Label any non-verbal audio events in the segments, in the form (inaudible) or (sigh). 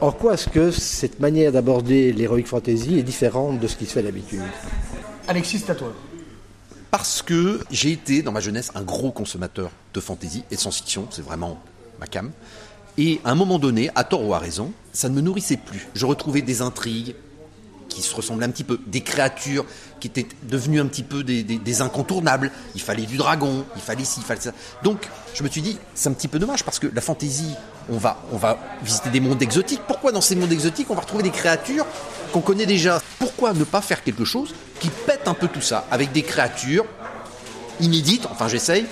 En quoi est-ce que cette manière d'aborder l'heroic fantasy est différente de ce qui se fait d'habitude? Alexis, c'est à toi. Parce que j'ai été, dans ma jeunesse, un gros consommateur de fantasy et de science-fiction, c'est vraiment ma cam. Et à un moment donné, à tort ou à raison, ça ne me nourrissait plus. Je retrouvais des intrigues qui se ressemblaient un petit peu, des créatures qui étaient devenues un petit peu des, incontournables. Il fallait du dragon, il fallait ci, il fallait ça. Donc, je me suis dit, c'est un petit peu dommage parce que la fantaisie, on va, on va visiter des mondes exotiques. Pourquoi dans ces mondes exotiques, on va retrouver des créatures qu'on connaît déjà? Pourquoi ne pas faire quelque chose qui pète un peu tout ça? Avec des créatures inédite, enfin j'essaye,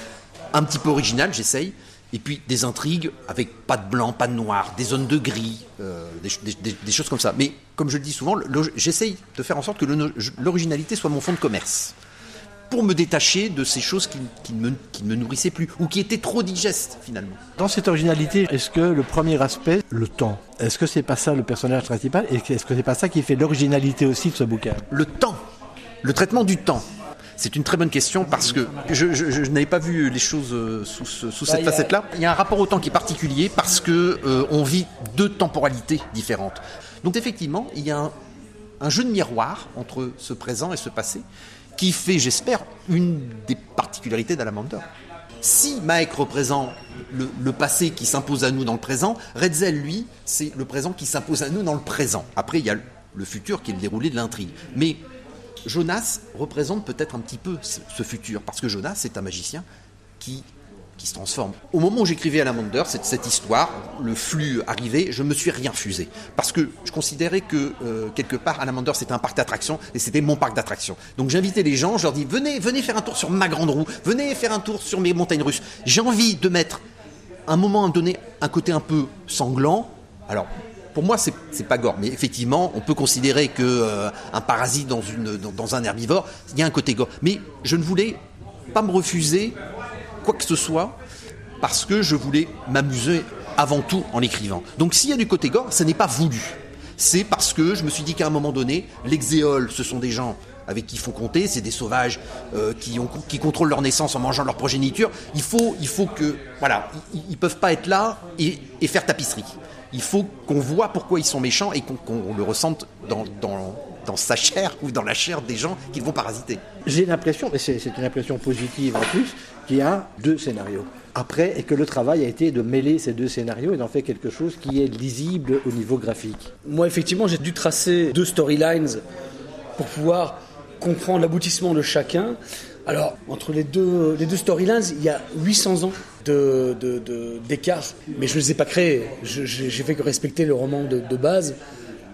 un petit peu original, j'essaye, et puis des intrigues avec pas de blanc, pas de noir, des zones de gris, euh, des, ch- des- des- des choses comme ça. Mais comme je le dis souvent, j'essaye de faire en sorte que l'originalité soit mon fond de commerce. Pour me détacher de ces choses qui, qui ne me, qui ne me nourrissaient plus, ou qui étaient trop digestes finalement. Dans cette originalité, est-ce que le premier aspect, le temps, est-ce que c'est pas ça le personnage principal et est-ce que c'est pas ça qui fait l'originalité aussi de ce bouquin? Le temps, le traitement du temps. C'est une très bonne question parce que je, je- je n'avais pas vu les choses euh, sous, ce- sous cette a- facette-là. Il y a un rapport au temps qui est particulier parce que euh, on vit deux temporalités différentes. Donc effectivement, il y a un, un jeu de miroir entre ce présent et ce passé qui fait, j'espère, une des particularités d'Alamander. Si Mike représente le, le passé qui s'impose à nous dans le présent, Redzel, lui, c'est le présent qui s'impose à nous dans le présent. Après, il y a le, le futur qui est le déroulé de l'intrigue. Mais Jonas représente peut-être un petit peu ce, futur, parce que Jonas, c'est un magicien qui, qui se transforme. Au moment où j'écrivais Alamander, cette, cette histoire, le flux arrivait, je me suis rien fusé. Parce que je considérais que, euh, quelque part, Alamander, c'était un parc d'attractions, et c'était mon parc d'attractions. Donc j'invitais les gens, je leur dis, venez, venez faire un tour sur ma grande roue, venez faire un tour sur mes montagnes russes. J'ai envie de mettre, un moment donné, un côté un peu sanglant. Alors, pour moi, c'est c'est pas gore, mais effectivement, on peut considérer que euh, un parasite dans, un herbivore, il y a un côté gore. Mais je ne voulais pas me refuser quoi que ce soit parce que je voulais m'amuser avant tout en écrivant. Donc s'il y a du côté gore, ce n'est pas voulu. C'est parce que je me suis dit qu'à un moment donné, l'exéole, ce sont des gens avec qui il faut compter, c'est des sauvages euh, qui, ont, qui contrôlent leur naissance en mangeant leur progéniture. Il faut, il faut que, voilà, ils, ils peuvent pas être là et, et faire tapisserie. Il faut qu'on voit pourquoi ils sont méchants et qu'on le ressente dans, dans, dans sa chair ou dans la chair des gens qu'ils vont parasiter. J'ai l'impression, et c'est c'est une impression positive en plus, qu'il y a deux scénarios. Après, et que le travail a été de mêler ces deux scénarios et d'en faire quelque chose qui est lisible au niveau graphique. Moi, effectivement, j'ai dû tracer deux storylines pour pouvoir comprendre l'aboutissement de chacun. Alors, entre les deux, les deux storylines, il y a 800 ans de- de- de- d'écart, mais je ne les ai pas créés. J'ai j'ai fait que respecter le roman de, base.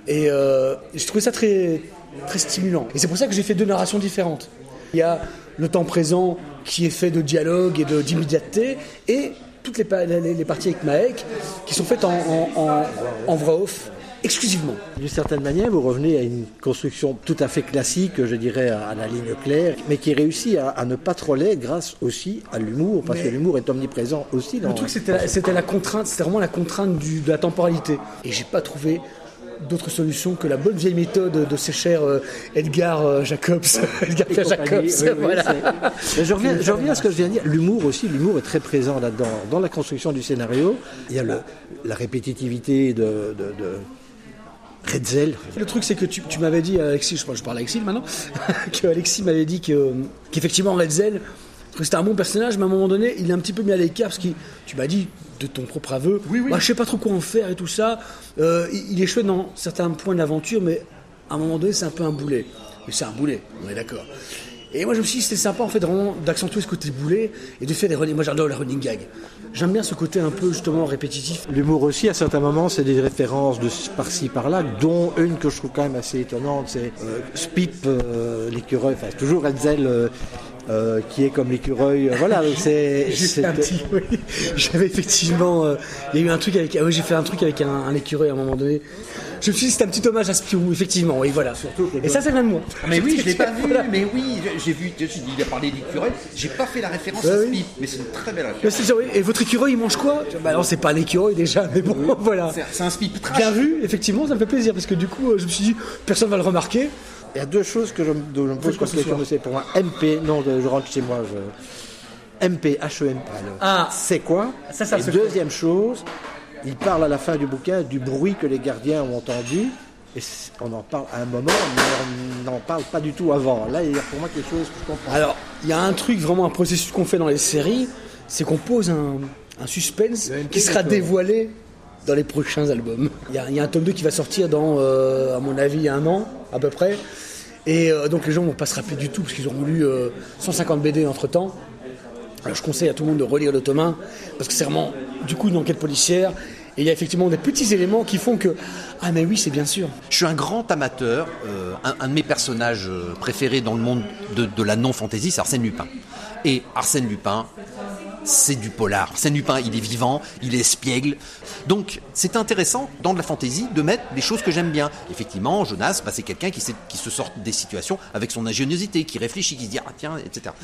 Et euh, je trouvais ça très, très stimulant. Et c'est pour ça que j'ai fait deux narrations différentes. Il y a le temps présent qui est fait de dialogue et d'immédiateté, et toutes les- les parties avec Maek qui sont faites en, en, en- en voix off exclusivement. D'une certaine manière, vous revenez à une construction tout à fait classique, je dirais, à la ligne claire, mais qui réussit à, à ne pas trop l'être grâce aussi à l'humour, parce Mais- que l'humour est omniprésent aussi dans Le truc, c'était la, c'était la contrainte, c'était vraiment la contrainte du- de la temporalité. Et j'ai pas trouvé d'autre solution que la bonne vieille méthode de ces chers euh, Edgar euh, Jacobs. (laughs) (laughs) Edgar. Jacobs, Oui, voilà. je, reviens, je reviens à ce que je viens de dire. L'humour aussi, l'humour est très présent là-dedans. Dans la construction du scénario, il y a le- la répétitivité de, de, de Redzel. Le truc, c'est que tu, tu m'avais dit, Alexis, je, parle- je parle à Alexis maintenant, (laughs) que Alexis m'avait dit que, qu'effectivement, Redzel, c'était un bon personnage, mais à un moment donné, il est un petit peu mis à l'écart parce que tu m'as dit, de ton propre aveu, Bah, je sais pas trop quoi en faire et tout ça. Euh, il, il est chouette dans certains points de l'aventure, mais à un moment donné, c'est un peu un boulet. Mais c'est un boulet, on est d'accord. Et moi, je me suis dit, c'était sympa, en fait, vraiment, d'accentuer ce côté boulet et de faire des running. Moi, j'adore les running gags. J'aime bien ce côté un peu, justement, répétitif. L'humour aussi, à certains moments, c'est des références de par-ci par-là, dont une que je trouve quand même assez étonnante, c'est euh, Spip, euh, l'écureuil, enfin toujours Redzel, euh, euh, qui est comme l'écureuil. euh, voilà, c'est. (laughs) J'ai fait un c'est- petit. oui. (laughs) J'avais effectivement. euh, Il y a eu un truc avec. ah oui, j'ai fait un truc avec un, un écureuil à un moment donné. Je me suis dit, c'était un petit hommage à Spirou, effectivement, oui, voilà. Et ça, vient de moi. Mais oui, je l'ai pas vu, Voilà. mais oui, j'ai vu, il a parlé d'écureuil, j'ai pas fait la référence Ouais, à. Spip, mais c'est une très belle référence. c'est. Et votre écureuil, il mange quoi? Bah non, c'est pas un écureuil déjà, mais bon, (laughs) voilà. C'est- C'est un Spip trash. Bien vu, effectivement, ça me fait plaisir parce que du coup, je me suis dit, personne va le remarquer. Il y a deux choses que je, me- dont je me pose ce question, c'est pour moi MP, non, je, je rentre chez moi, je, MP, HEMP, Ah. c'est quoi Ça, ça Et deuxième chose, il parle à la fin du bouquin du bruit que les gardiens ont entendu. Et on en parle à un moment, mais on n'en parle pas du tout avant. Là, il y a pour moi quelque chose que je comprends. Alors, il y a un truc, vraiment un processus qu'on fait dans les séries, c'est qu'on pose un, un suspense qui sera dévoilé dans les prochains albums. Il y, a, un tome 2 qui va sortir dans, euh, à mon avis, un an, à peu près. Et euh, donc les gens vont pas se rappeler du tout, parce qu'ils auront lu euh, 150 BD entre-temps. Alors je conseille à tout le monde de relire le tome 1, parce que c'est vraiment, du coup, une enquête policière. Et il y a effectivement des petits éléments qui font que ah mais oui c'est bien sûr. Je suis un grand amateur. euh, un, de mes personnages euh, préférés dans le monde de, de la non-fantasy, c'est Arsène Lupin. Et Arsène Lupin, c'est du polar. Arsène Lupin, il est vivant, il est espiègle. Donc c'est intéressant dans de la fantasy de mettre des choses que j'aime bien. Effectivement, Jonas, bah, c'est quelqu'un qui, qui se sort des situations avec son ingéniosité, qui réfléchit, qui se dit ah tiens, etc.